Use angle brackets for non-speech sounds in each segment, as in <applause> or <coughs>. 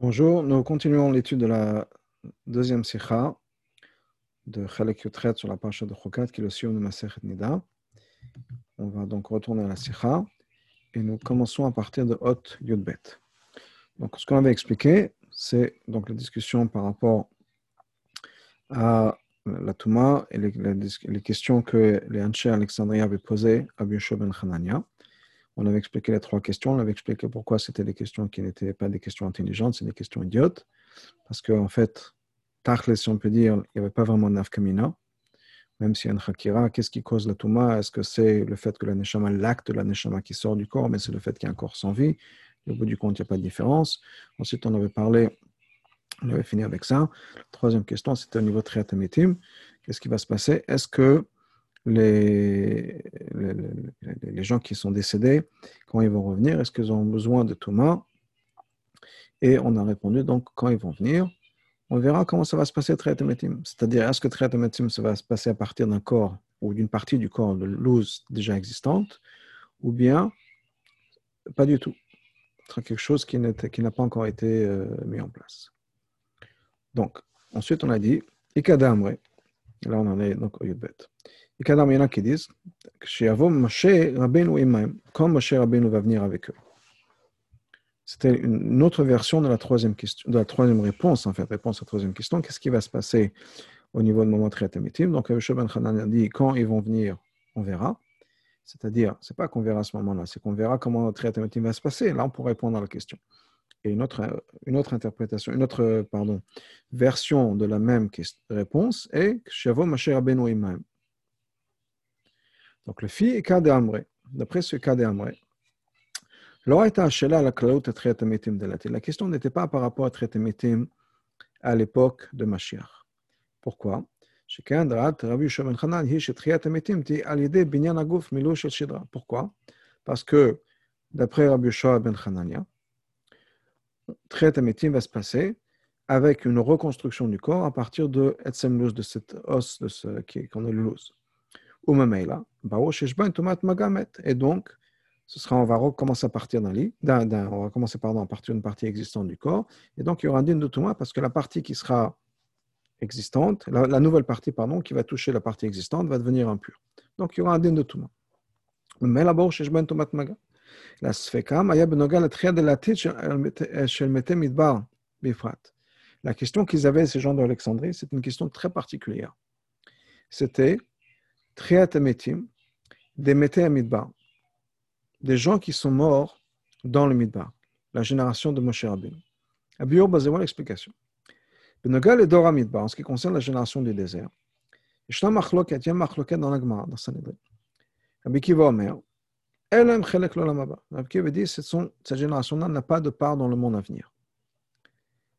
Bonjour, nous continuons l'étude de la deuxième sikha de Chalek Yotret sur la parasha de Chokat, qui est le sion de Masechet Nida. On va donc retourner à la sikha et nous commençons à partir de Hot Yudbet. Donc, ce qu'on avait expliqué, c'est donc la discussion par rapport à la Touma et les, questions que les Hanché Alexandria avaient posées à Biosho ben Hanania. On avait expliqué les trois questions, on avait expliqué pourquoi c'était des questions qui n'étaient pas des questions intelligentes, c'est des questions idiotes. Parce qu'en en fait, Tachle, si on peut dire, il n'y avait pas vraiment d'Afkamina. Même s'il y a une Hakira, qu'est-ce qui cause la Touma? Est-ce que c'est le fait que la Neshama, l'acte de la Neshama qui sort du corps, mais c'est le fait qu'il y a un corps sans vie? Au bout du compte, il n'y a pas de différence. Ensuite, on avait parlé, on avait fini avec ça. La troisième question, c'était au niveau triatamétim. Qu'est-ce qui va se passer? Est-ce que les, gens qui sont décédés, quand ils vont revenir, est-ce qu'ils ont besoin de Touma Et on a répondu, donc, quand ils vont venir, on verra comment ça va se passer triatamétim. C'est-à-dire, est-ce que triatamétim, ça va se passer à partir d'un corps ou d'une partie du corps de l'ose déjà existante, ou bien pas du tout? Quelque chose qui n'a pas encore été euh, mis en place. Donc, ensuite, on a dit, Ikadamre. Là, on en est donc au Yudbet. Il y en a qui disent, quand Moshe Rabbeinu va venir avec eux. C'était une autre version de la troisième question, de la troisième réponse, en fait, réponse à la troisième question. Qu'est-ce qui va se passer au niveau de moment très Donc, Abishab Ben Hanan a dit, quand ils vont venir, on verra. C'est-à-dire, ce n'est pas qu'on verra à ce moment-là, c'est qu'on verra comment traitement va se passer. Là, on pourrait répondre à la question. Et une autre, une autre interprétation, une autre pardon, version de la même réponse est Shavo Masher Abenu Imaim. Donc, le fi est cas d'Amre. D'après ce cas d'Amre, la question n'était pas par rapport à traitement à l'époque de Mashiach. Pourquoi? Pourquoi? Parce que, d'après Rabbi Yoshua ben Hanania, Triat va se passer avec une reconstruction du corps à partir de Etzem Luz, de cet os de ce, qu'on est le Luz. Et donc, ce sera, on va recommencer à partir d'un lit, on va commencer pardon, à partir d'une partie existante du corps, et donc il y aura un din de parce que la partie qui sera existante, la, nouvelle partie, pardon, qui va toucher la partie existante, va devenir impure. Donc, il y aura un din de. Mais là-bas, chez Ben Tomat Maga. La. La question qu'ils avaient, ces gens d'Alexandrie, c'est une question très particulière. C'était Triat Metim, des Mete Midbar, des gens qui sont morts dans le Midbar, la génération de Moshe Rabbeinu. Abiyur, basez-moi l'explication en ce qui concerne la génération du désert, il y a une machloket dans la Gemara, dans Sanhedrin. Rabbi Kiva Omer, Elam chelek l'olam Rabbi Kiva dit, cette génération-là n'a pas de part dans le monde à venir.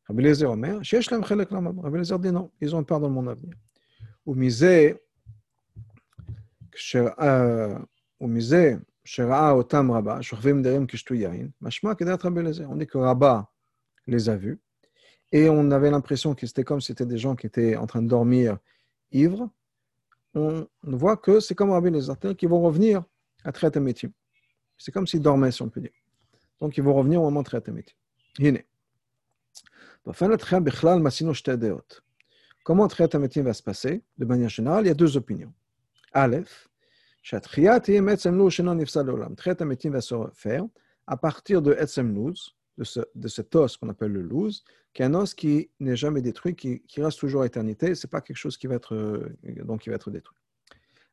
Rabbi Lezer Omer, Shesh lam chelek l'olam Rabbi Lezer dit non, ils ont part dans le monde à venir. Ou misé, ou misé, שראה אותם רבה, שוכבים דרים כשתו יין, משמע כדעת רבי אליעזר. On dit que Rabat les a vus, et on avait l'impression que c'était comme si c'était des gens qui étaient en train de dormir ivres, on voit que c'est comme Rabbi les qui vont revenir à Triatamétim. C'est comme s'ils dormaient, si on peut dire. Donc, ils vont revenir au moment de Triatamétim. Comment Triatamétim va se passer De manière générale, il y a deux opinions. Aleph, Triatamétim va se faire à partir de Etzem de, ce, de cet os qu'on appelle le louz, qui est un os qui n'est jamais détruit, qui, reste toujours à éternité. Ce n'est pas quelque chose qui va être, euh, donc qui va être détruit.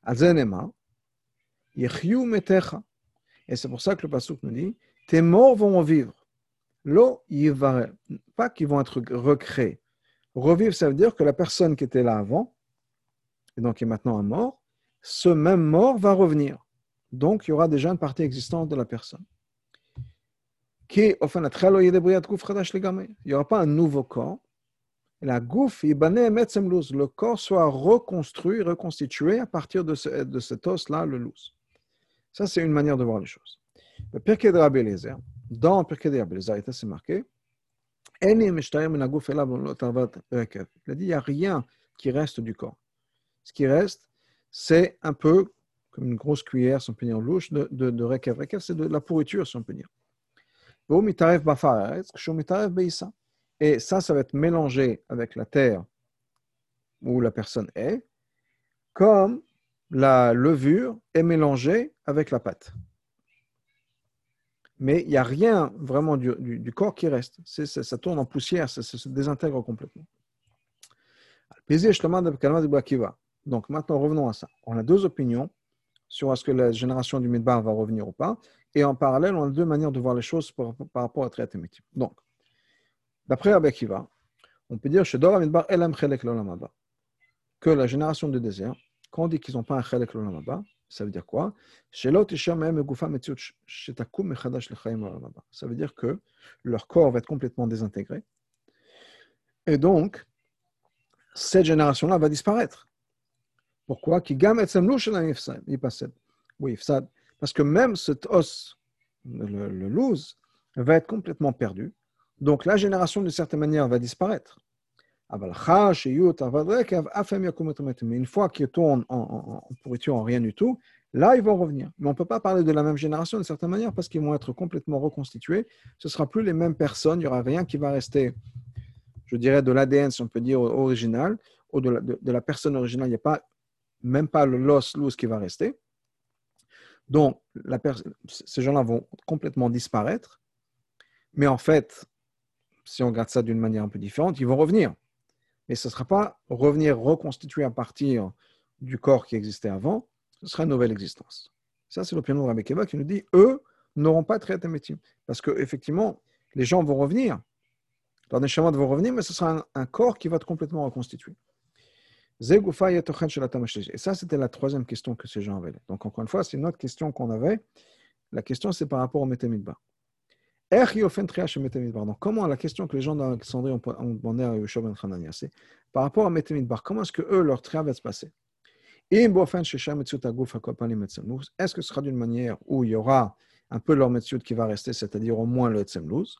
Azenema, metecha. Et c'est pour ça que le Pasuk nous dit Tes morts vont revivre. Lo Pas qu'ils vont être recréés. Revivre, ça veut dire que la personne qui était là avant, et donc qui est maintenant un mort, ce même mort va revenir. Donc, il y aura déjà une partie existante de la personne. Il n'y aura pas un nouveau corps. La gouf, le corps soit reconstruit, reconstitué à partir de, ce, de cet os-là, le louz. Ça, c'est une manière de voir les choses. Le Pirkei de Rabbi Eliezer, dans Pirkei de Rabbi Eliezer, c'est marqué il a dit, il n'y a rien qui reste du corps. Ce qui reste, c'est un peu comme une grosse cuillère, si on peut dire, louche, de, de, de Rekev. c'est de la pourriture, si on peut dire. Et ça, ça va être mélangé avec la terre où la personne est, comme la levure est mélangée avec la pâte. Mais il n'y a rien vraiment du, corps qui reste. ça tourne en poussière, ça, se désintègre complètement. Donc maintenant, revenons à ça. On a deux opinions sur est-ce que la génération du Midbar va revenir ou pas. Et en parallèle, on a deux manières de voir les choses par, rapport à Triat Donc, d'après Rabbi on peut dire que la génération du désert, quand on dit qu'ils n'ont pas un chelek l'olamaba, ça veut dire quoi? Ça veut dire que leur corps va être complètement désintégré. Et donc, cette génération-là va disparaître. Pourquoi? Oui, parce que même cet os, le, le loose, va être complètement perdu. Donc la génération, d'une certaine manière, va disparaître. Mais une fois qu'ils tournent en, en, pourriture, en rien du tout, là, ils vont revenir. Mais on ne peut pas parler de la même génération d'une certaine manière parce qu'ils vont être complètement reconstitués. Ce ne sera plus les mêmes personnes. Il n'y aura rien qui va rester, je dirais, de l'ADN, si on peut dire, original, ou de la, de, la personne originale. Il n'y a pas, même pas le loss loose qui va rester. Donc, ces gens-là vont complètement disparaître. Mais en fait, si on regarde ça d'une manière un peu différente, ils vont revenir mais ce ne sera pas revenir reconstituer à partir du corps qui existait avant, ce sera une nouvelle existence. Ça, c'est l'opinion de Rabbi Keva qui nous dit eux n'auront pas de métier. Parce qu'effectivement, les gens vont revenir, leurs déchirements vont revenir, mais ce sera un, corps qui va être complètement reconstitué. Et ça, c'était la troisième question que ces gens avaient. Donc, encore une fois, c'est une autre question qu'on avait. La question, c'est par rapport au Métémidbar. Donc, comment la question que les gens d'Alexandrie ont demandé à Yoshua ben c'est par rapport à Metemidbar, comment est-ce que eux, leur tria va se passer? Est-ce que ce sera d'une manière où il y aura un peu leur Metziut qui va rester, c'est-à-dire au moins le Etzemlouz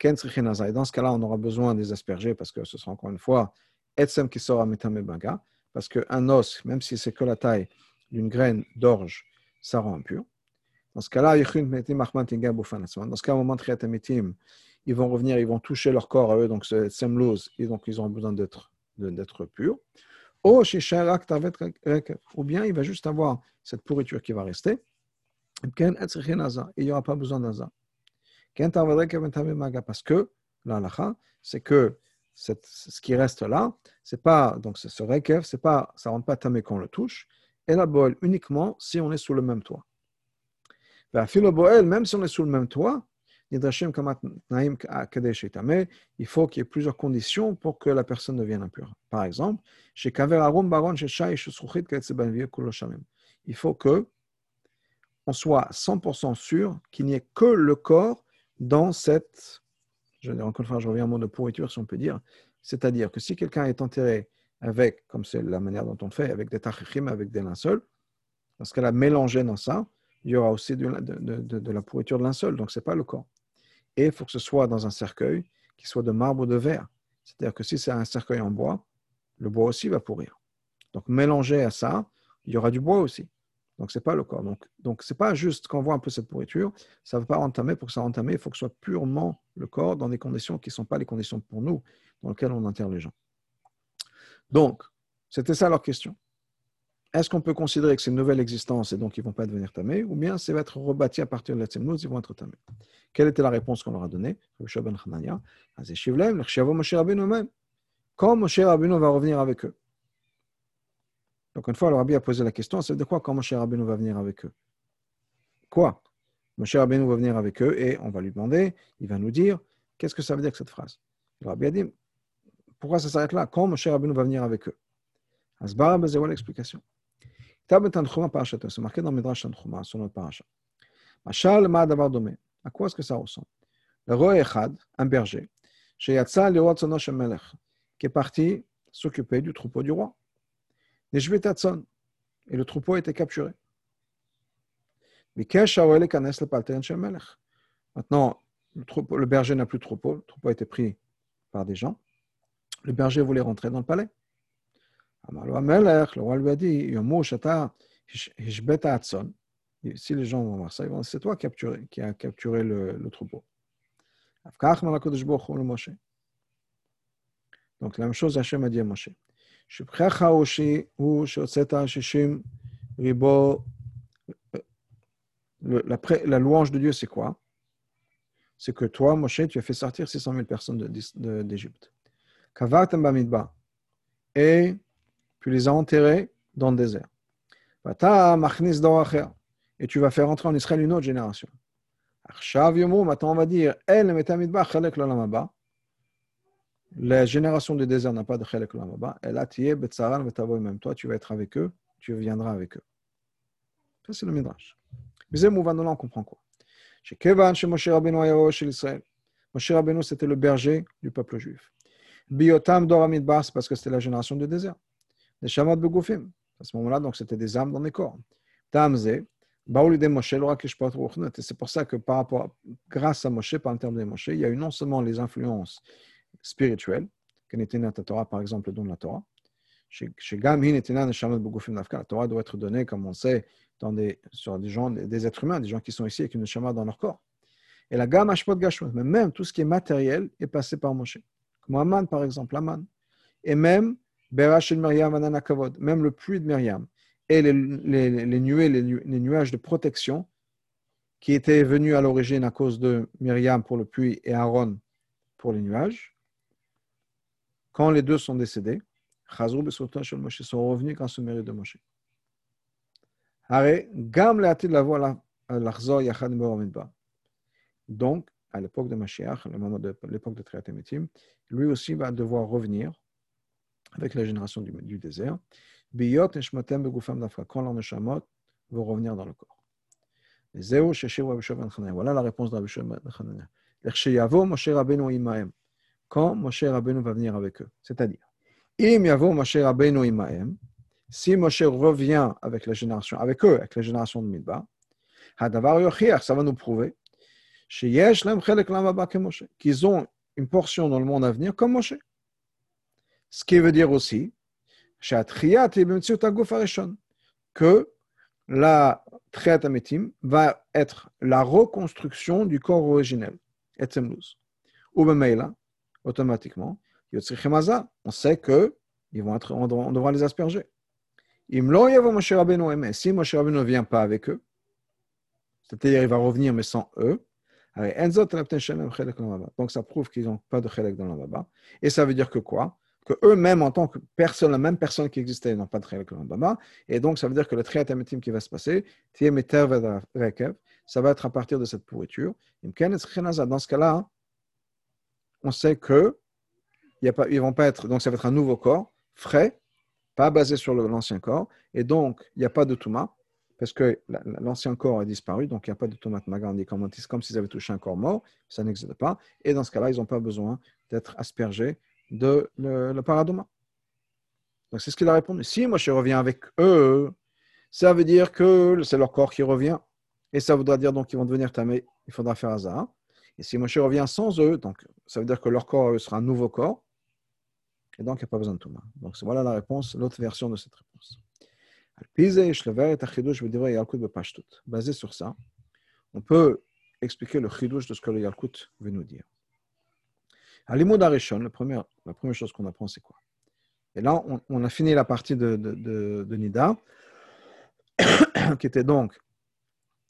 dans ce cas-là, on aura besoin des aspergés parce que ce sera encore une fois Etzem qui Metamebaga, parce qu'un os, même si c'est que la taille d'une graine d'orge, ça rend impur. Dans ce cas-là, dans ce cas, au moment de ils vont revenir, ils vont toucher leur corps à eux, donc c'est semlouz, et donc ils auront besoin d'être, d'être purs. Ou bien il va juste avoir cette pourriture qui va rester. Et il n'y aura pas besoin d'aza. Parce que, là, c'est que ce qui reste là, c'est pas, donc ce rekev, c'est pas, ça rentre pas tamé quand on le touche, et la bol uniquement si on est sous le même toit. Même si on est sous le même toit, il faut qu'il y ait plusieurs conditions pour que la personne devienne impure. Par exemple, il faut que on soit 100% sûr qu'il n'y ait que le corps dans cette, je encore une fois, je reviens au mot de pourriture, si on peut dire, c'est-à-dire que si quelqu'un est enterré avec, comme c'est la manière dont on le fait, avec des tachichim, avec des linceuls, parce qu'elle a mélangé dans ça, il y aura aussi de de, la pourriture de linceul, donc ce n'est pas le corps. Et il faut que ce soit dans un cercueil qui soit de marbre ou de verre. C'est-à-dire que si c'est un cercueil en bois, le bois aussi va pourrir. Donc mélangé à ça, il y aura du bois aussi. Donc ce n'est pas le corps. Donc donc c'est pas juste qu'on voit un peu cette pourriture, ça ne va pas entamer. Pour que ça entame, il faut que ce soit purement le corps dans des conditions qui ne sont pas les conditions pour nous, dans lesquelles on enterre les gens. Donc, c'était ça leur question. Est-ce qu'on peut considérer que c'est une nouvelle existence et donc ils ne vont pas devenir tamés, ou bien ça va être rebâti à partir de la ils vont être tamés? Quelle était la réponse qu'on leur a donnée? Quand Moshe Rabbeinu va revenir avec eux. Donc une fois, le Rabbi a posé la question, c'est de quoi quand Moshe Rabbeinu va venir avec eux? Quoi? Moshe Rabbeinu va venir avec eux et on va lui demander, il va nous dire, qu'est-ce que ça veut dire cette phrase? Le Rabbi a dit, pourquoi ça s'arrête là? Quand Moshe Rabbeinu va venir avec eux? Asbar, c'est l'explication. C'est marqué dans Midrash Tanchuma, sur notre paracha. Machal ma davar domé. À quoi est-ce que ça ressemble? Le roi Echad, un berger, qui est parti s'occuper du troupeau du roi. Et le troupeau a été capturé. Maintenant, le, le berger n'a plus de troupeau, le troupeau a été pris par des gens. Le berger voulait rentrer dans le palais. Le roi lui a dit, si les gens vont voir ça, c'est toi qui as capturé, qui a capturé le, le troupeau. Donc la même chose, Hachem a dit à Moshe שבחיך הוא שהוצאת שישים ריבו, la, la louange de Dieu, c'est quoi C'est que toi, Moshe, tu as fait sortir 600 000 personnes d'Égypte. Kavartam bamidba. Et tu les as enterrés dans le désert. Et tu vas faire entrer en Israël une autre génération. Maintenant, on va dire, El metamidba chalek l'olamaba la génération du désert n'a pas de chelek lamaba. Elle a tié betzaran vetavo même. Toi, tu vas être avec eux, tu viendras avec eux. Ça, c'est le midrash. Mais on comprend quoi? Chez Kevan, chez Moshe Rabbeinu chez l'Israël. Moshe Rabbeinu, c'était le berger du peuple juif. Biotam Doramidbar, c'est parce que c'était la génération du désert. Les Shamad Begufim. À ce moment-là, donc, c'était des âmes dans les corps. Tamze, Baoulide Moshe, c'est pour ça que par rapport, grâce à Moshe, par terme de Moshe, il y a eu non seulement les influences spirituel, la Torah, par exemple, le don de la Torah. La Torah doit être donnée, comme on sait, sur des gens, des êtres humains, des gens qui sont ici avec une shama dans leur corps. Et la gamme Ashpot Gashmot, mais même tout ce qui est matériel est passé par Moshe. Comme Aman, par exemple, Aman. Et même Berach Myriam Kavod, même le pluie de Myriam et les, nuées, les, nuages de protection qui étaient venus à l'origine à cause de Myriam pour le puits et Aaron pour les nuages, quand les deux sont décédés, Chazrou et Moshe sont revenus grâce au mérite de Moshe. Donc, à l'époque de Mashiach, l'époque de Triatemitim, lui aussi va devoir revenir avec la génération du, du désert. Biyot quand leurs neshamot vont revenir dans le corps. Voilà la réponse de Rabbi Shua ben. Moshe Rabbeinu imaem quand Moshe Rabbeinu va venir avec eux. C'est-à-dire, Moshe Rabbeinu imaem, si Moshe revient avec la génération, avec eux, avec la génération de Midbar, ça va nous prouver qu'ils ont une portion dans le monde à venir comme Moshe. Ce qui veut dire aussi que la Triat va être la reconstruction du corps originel, Etzemluz. Ou automatiquement, on sait que ils vont être, on, devra, les asperger. Si Moshe Rabbeinu ne vient pas avec eux, c'est-à-dire il va revenir mais sans eux, donc ça prouve qu'ils n'ont pas de chelek dans la Et ça veut dire que quoi? Que eux-mêmes, en tant que personne, la même personne qui existait, n'ont pas de chelek dans la Et donc ça veut dire que le triatametim qui va se passer, ça va être à partir de cette pourriture. Dans ce cas-là, on sait que vont pas être, donc ça va être un nouveau corps, frais, pas basé sur l'ancien corps, et donc il n'y a pas de touma, parce que l'ancien corps a disparu, donc il n'y a pas de tomate magandi comme, comme s'ils avaient touché un corps mort, ça n'existe pas, et dans ce cas-là, ils n'ont pas besoin d'être aspergés de le, paradoma. Donc c'est ce qu'il a répondu. Si moi je reviens avec eux, ça veut dire que c'est leur corps qui revient, et ça voudra dire donc qu'ils vont devenir tamés, il faudra faire hasard. Et si Moshe revient sans eux, donc ça veut dire que leur corps sera un nouveau corps, et donc il n'y a pas besoin de Touma. Donc voilà la réponse, l'autre version de cette réponse. Basé sur ça, on peut expliquer le chidouche de ce que le Yalkut veut nous dire. À l'imoud Arishon, la première, la première chose qu'on apprend, c'est quoi? Et là, on, a fini la partie de, Nida, <coughs> qui était donc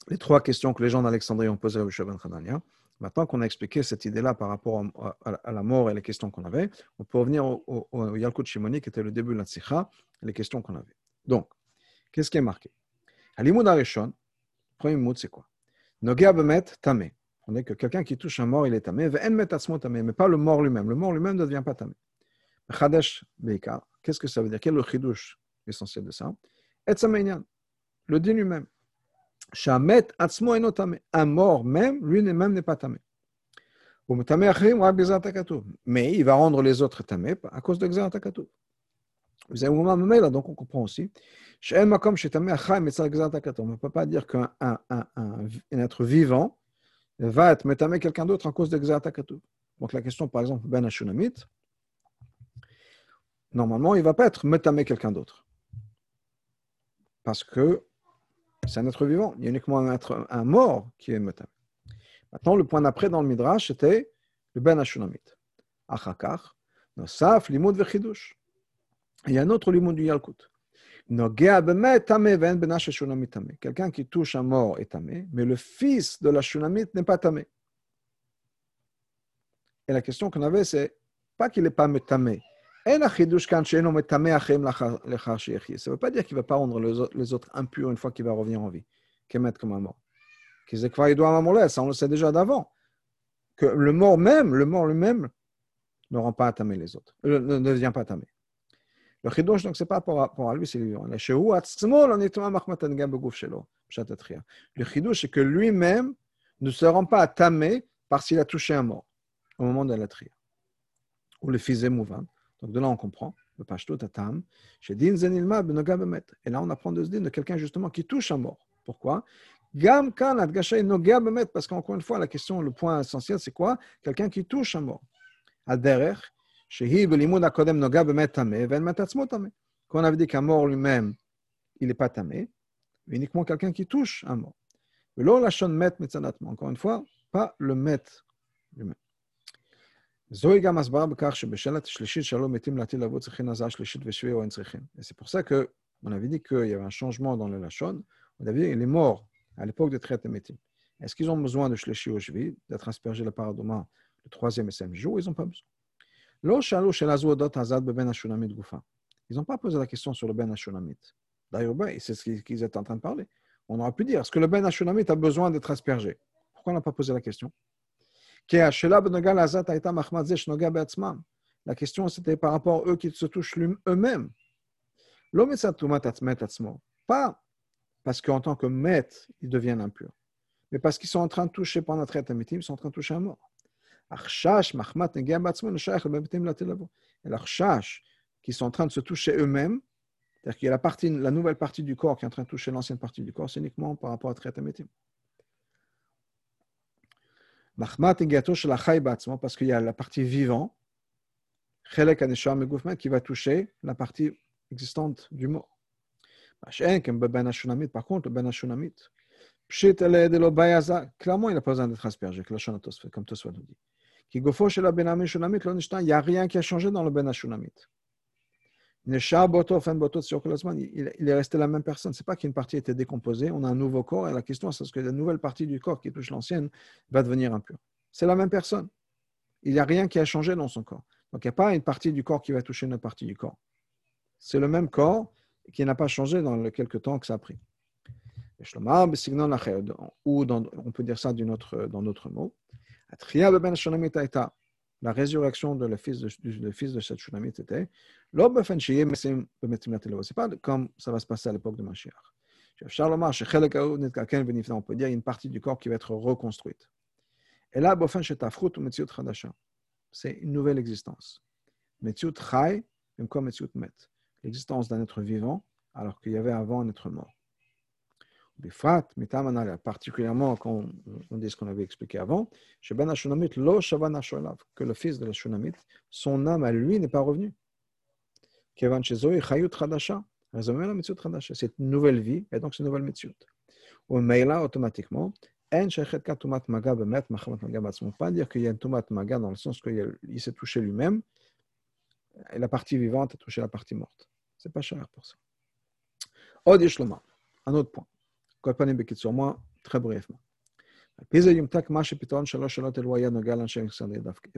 les trois questions que les gens d'Alexandrie ont posées à Rabbi Ben Maintenant qu'on a expliqué cette idée-là par rapport à, la mort et les questions qu'on avait, on peut revenir au, au, Yalkut Shimoni, qui était le début de la Tzicha, les questions qu'on avait. Donc, qu'est-ce qui est marqué? À l'imoud Arishon, premier mot, c'est quoi? Nogea bemet tamé. On que quelqu'un qui touche un mort, il est tamé. mais pas le mort lui-même. Le mort lui-même ne devient pas tamé. Chadesh beikar. Qu'est-ce que ça veut dire? Quel est le chidouche essentiel de ça? Et le din lui-même. Shamet atzmo. Un mort même, lui-même n'est pas tamé. Mais il va rendre les autres tamés à cause de là, donc on comprend aussi. On ne peut pas dire qu'un un, un, un, être vivant va être métamé quelqu'un d'autre à cause de l'exertakatu. Donc la question, par exemple, Ben Ashunamit, normalement, il ne va pas être métamé quelqu'un d'autre. Parce que c'est un être vivant. Il y a uniquement un, être, un mort qui est Metam. Maintenant, le point d'après dans le Midrash, c'était le Ben Ashunamit. Achakar, Nosaf, limud vechidush. Il y a un autre limud du Yalkut. Quelqu'un qui touche un mort est tamé, mais le fils de la shunamit n'est pas tamé. Et la question qu'on avait, c'est pas qu'il n'est pas tamé. Ça ne veut pas dire qu'il ne va pas rendre les autres impurs une fois qu'il va revenir en vie, mettre comme un mort. Ça, on le sait déjà d'avant. Que le mort même, le mort lui-même, ne rend pas tamé les autres, ne devient pas tamé. Le chidouche, donc, ce n'est pas pour, pour lui, c'est lui. Le chidouche, c'est que lui-même ne se rend pas tamé parce qu'il a touché un mort au moment de la tria. Ou le fils émouvant. Donc de là, on comprend. Ben Et là, on apprend de se dire de quelqu'un justement qui touche un mort. Pourquoi? Kan parce qu'encore une fois, la question, le point essentiel, c'est quoi? Quelqu'un qui touche un mort. Aderer, quand on avait dit qu'un mort lui-même, il n'est pas tamé, uniquement quelqu'un qui touche un mort. Encore une fois, pas le met lui-même. C'est pour ça qu'on avait dit qu'il y avait un changement dans le Lachon. On avait dit les morts à l'époque de métim. Est-ce qu'ils ont besoin de shleshi ou shvi, d'être aspergés le paradoma le troisième et cinquième jour? Ils n'ont pas besoin. Ils n'ont pas posé la question sur le Ben Hashunamit. D'ailleurs, ben, c'est ce qu'ils étaient en train de parler. On aurait pu dire est-ce que le Ben Hashunamit a besoin d'être aspergé? Pourquoi on n'a pas posé la question? La question, c'était par rapport à eux qui se touchent eux-mêmes. Pas parce qu'en tant que maître, ils deviennent impurs, mais parce qu'ils sont en train de toucher pendant traite ils sont en train de toucher un mort. Et l'archash, qui sont en train de se toucher eux-mêmes, c'est-à-dire qu'il y a la, nouvelle partie du corps qui est en train de toucher l'ancienne partie du corps, c'est uniquement par rapport à la traite parce qu'il y a la partie vivante, qui va toucher la partie existante du mort. Ben par contre, le Ben Hashunamit, clairement, il n'a pas besoin d'être aspergé, comme Tosfot nous dit. Ben il n'y a rien qui a changé dans le Ben Hashunamit. Il est resté la même personne. Ce n'est pas qu'une partie était décomposée, on a un nouveau corps, et la question c'est est-ce que la nouvelle partie du corps qui touche l'ancienne va devenir impure. C'est la même personne. Il n'y a rien qui a changé dans son corps. Donc il n'y a pas une partie du corps qui va toucher une autre partie du corps. C'est le même corps qui n'a pas changé dans le quelques temps que ça a pris. Ou on peut dire ça dans d'autres mots. La résurrection de le fils de, le fils de cette Shunamit était c'est pas comme ça va se passer à l'époque de Mashiach. On peut dire une partie du corps qui va être reconstruite. Et là, c'est une nouvelle existence. L'existence d'un être vivant, alors qu'il y avait avant un être mort. Particulièrement quand on dit ce qu'on avait expliqué avant, que le fils de la Shunamit, son âme à lui n'est pas revenue. C'est une nouvelle vie, et donc c'est une nouvelle mitzvot. Là, automatiquement, on ne peut pas dire qu'il y a un tumat maga dans le sens qu'il s'est touché lui-même, et la partie vivante a touché la partie morte. Ce n'est pas cher pour ça. Un autre point. Sur moi, très brièvement. Et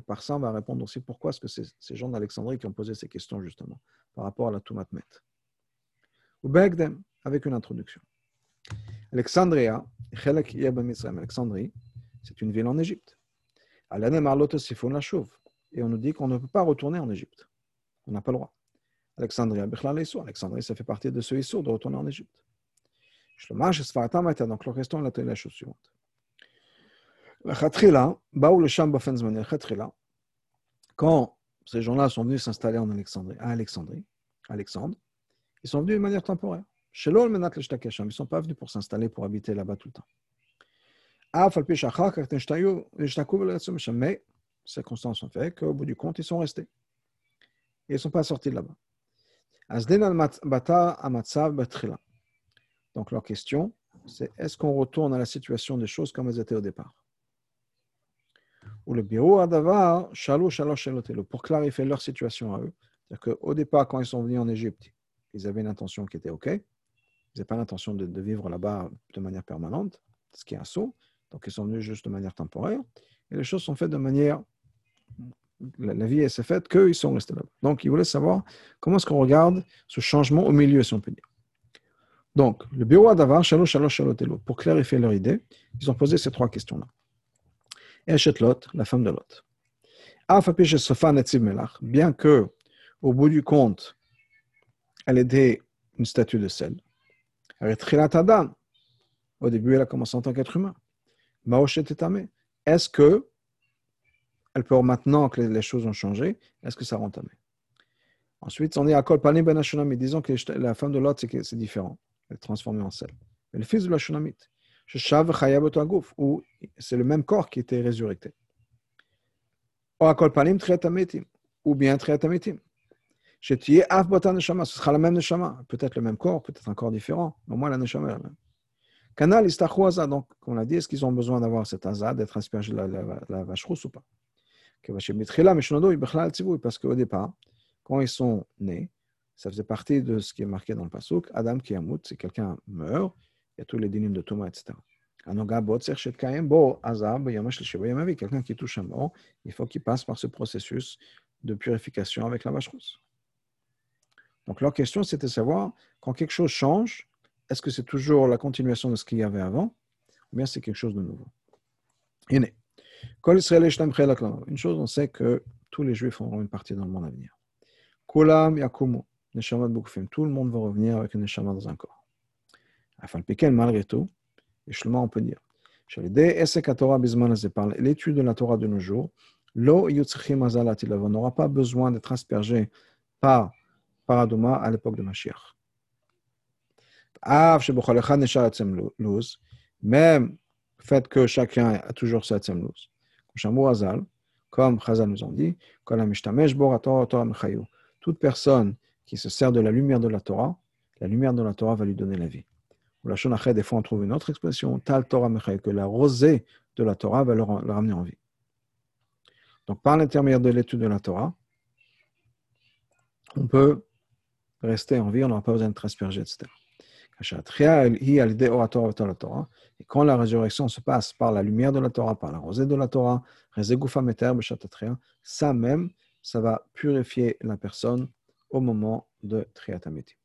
par ça, on va répondre aussi pourquoi est-ce que c'est ces gens d'Alexandrie qui ont posé ces questions justement par rapport à la Tumat Met. Ou avec une introduction. Alexandria, Alexandrie, c'est une ville en Égypte. Et on nous dit qu'on ne peut pas retourner en Égypte. On n'a pas le droit. Alexandria, Alexandrie, ça fait partie de ce Issour de retourner en Égypte. Donc, la question est la chose suivante. Quand ces gens-là sont venus s'installer en Alexandrie, à Alexandrie, Alexandre, ils sont venus de manière temporaire. Ils ne sont pas venus pour s'installer, pour habiter là-bas tout le temps. Mais, circonstances ont fait qu'au bout du compte, ils sont restés. Ils ne sont pas sortis de là-bas. Donc, leur question, c'est est-ce qu'on retourne à la situation des choses comme elles étaient au départ? Ou le bureau à Davar, Shalou, pour clarifier leur situation à eux. C'est-à-dire qu'au départ, quand ils sont venus en Égypte, ils avaient une intention qui était OK. Ils n'avaient pas l'intention de, vivre là-bas de manière permanente, ce qui est un saut. Donc, ils sont venus juste de manière temporaire. Et les choses sont faites de manière. La, vie s'est faite qu'ils sont restés là. Donc, ils voulaient savoir comment est-ce qu'on regarde ce changement au milieu, si on peut dire. Donc, le bureau à Davar, Shalou, pour clarifier leur idée, ils ont posé ces trois questions-là. Eshet Lot, la femme de Lot. Bien que, au bout du compte, elle était une statue de sel. Au début, elle a commencé en tant qu'être humain. Est-ce que, elle peut maintenant que les choses ont changé, est-ce que ça rend tamé? Ensuite, on est à Kol Panim Ben disons que la femme de Lot, c'est différent. Elle est transformée en sel. Mais le fils de la Shunamit, où c'est le même corps qui était résurrecté. Ou bien Triatametim. Ce sera la même neshama. Peut-être le même corps, peut-être un corps différent. Au moins, la neshama est la même. Donc, on l'a dit, est-ce qu'ils ont besoin d'avoir cet Aza, d'être aspergé la, la, la, vache rousse ou pas? Parce qu'au départ, quand ils sont nés, ça faisait partie de ce qui est marqué dans le Pasuk. Adam qui amout, c'est quelqu'un meurt, il y a tous les dynimes de Touma, etc. Quelqu'un qui touche un mort, il faut qu'il passe par ce processus de purification avec la vache rousse. Donc leur question, c'était de savoir, quand quelque chose change, est-ce que c'est toujours la continuation de ce qu'il y avait avant, ou bien c'est quelque chose de nouveau? Une chose, on sait que tous les Juifs auront une partie dans le monde à venir. Tout le monde va revenir avec une neshama dans un corps. Malgré tout, on peut dire, l'étude de la Torah de nos jours, on n'aura pas besoin d'être aspergé par Paraduma à l'époque de Mashiach. Même le fait que chacun a toujours sa tzemluz. Comme Chazal nous ont dit, toute personne qui se sert de la lumière de la Torah, la lumière de la Torah va lui donner la vie. Ou la Shonachet, des fois on trouve une autre expression, Tal Torah que la rosée de la Torah va le, ramener en vie. Donc par l'intermédiaire de l'étude de la Torah, on peut rester en vie, on n'aura pas besoin d'être aspergé, etc. Et quand la résurrection se passe par la lumière de la Torah, par la rosée de la Torah, ça même, ça va purifier la personne au moment de Triatamiti.